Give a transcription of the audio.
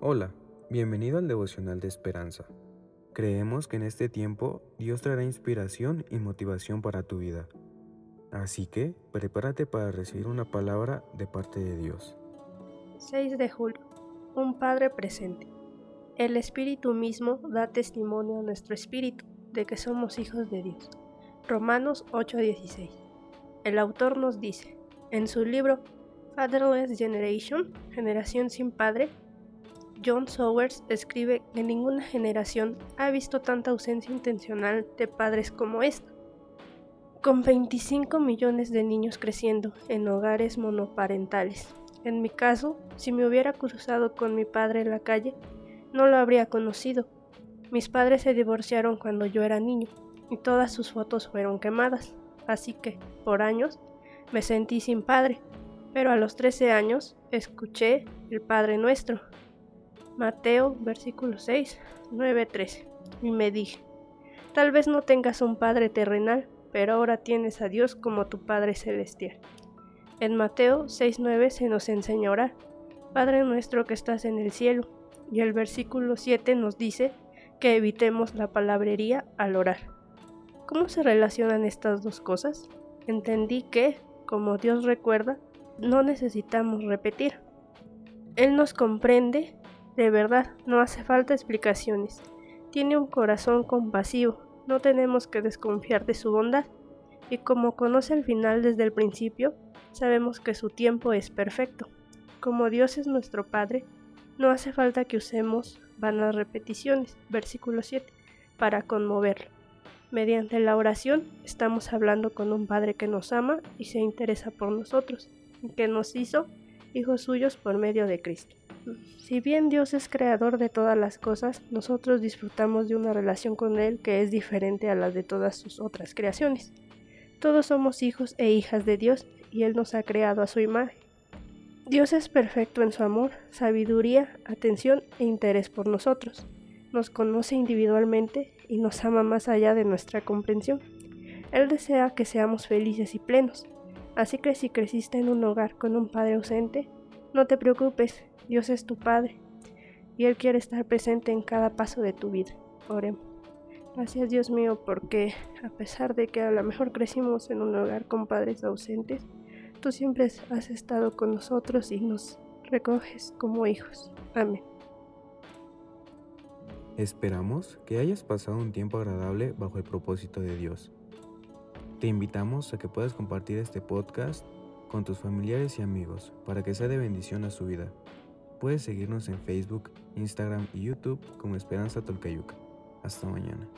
Hola, bienvenido al devocional de esperanza. Creemos que en este tiempo Dios traerá inspiración y motivación para tu vida. Así que prepárate para recibir una palabra de parte de Dios. 6 de julio. Un Padre presente. El Espíritu mismo da testimonio a nuestro espíritu de que somos hijos de Dios. Romanos 8:16. El autor nos dice, en su libro Fatherless Generation, Generación sin Padre, John Sowers escribe que ninguna generación ha visto tanta ausencia intencional de padres como esta. Con 25 millones de niños creciendo en hogares monoparentales. En mi caso, si me hubiera cruzado con mi padre en la calle, no lo habría conocido. Mis padres se divorciaron cuando yo era niño y todas sus fotos fueron quemadas, así que, por años, me sentí sin padre pero a los 13 años escuché el Padre Nuestro. Mateo, versículo 6, 9, 13. Y me dije, tal vez no tengas un Padre terrenal, pero ahora tienes a Dios como tu Padre celestial. En Mateo 6.9 se nos enseña a orar, Padre nuestro que estás en el cielo, y el versículo 7 nos dice que evitemos la palabrería al orar. ¿Cómo se relacionan estas dos cosas? Entendí que, como Dios recuerda, no necesitamos repetir. Él nos comprende, de verdad, no hace falta explicaciones. Tiene un corazón compasivo, no tenemos que desconfiar de su bondad, y como conoce el final desde el principio, sabemos que su tiempo es perfecto. Como Dios es nuestro Padre, no hace falta que usemos vanas repeticiones, versículo 7, para conmoverlo. Mediante la oración estamos hablando con un Padre que nos ama y se interesa por nosotros que nos hizo hijos suyos por medio de Cristo. Si bien Dios es creador de todas las cosas, nosotros disfrutamos de una relación con Él que es diferente a la de todas sus otras creaciones. Todos somos hijos e hijas de Dios y Él nos ha creado a su imagen. Dios es perfecto en su amor, sabiduría, atención e interés por nosotros. Nos conoce individualmente y nos ama más allá de nuestra comprensión. Él desea que seamos felices y plenos. Así que si creciste en un hogar con un padre ausente, no te preocupes, Dios es tu Padre y Él quiere estar presente en cada paso de tu vida. Oremos. Gracias Dios mío porque a pesar de que a lo mejor crecimos en un hogar con padres ausentes, tú siempre has estado con nosotros y nos recoges como hijos. Amén. Esperamos que hayas pasado un tiempo agradable bajo el propósito de Dios. Te invitamos a que puedas compartir este podcast con tus familiares y amigos para que sea de bendición a su vida. Puedes seguirnos en Facebook, Instagram y YouTube como Esperanza Tolcayuca. Hasta mañana.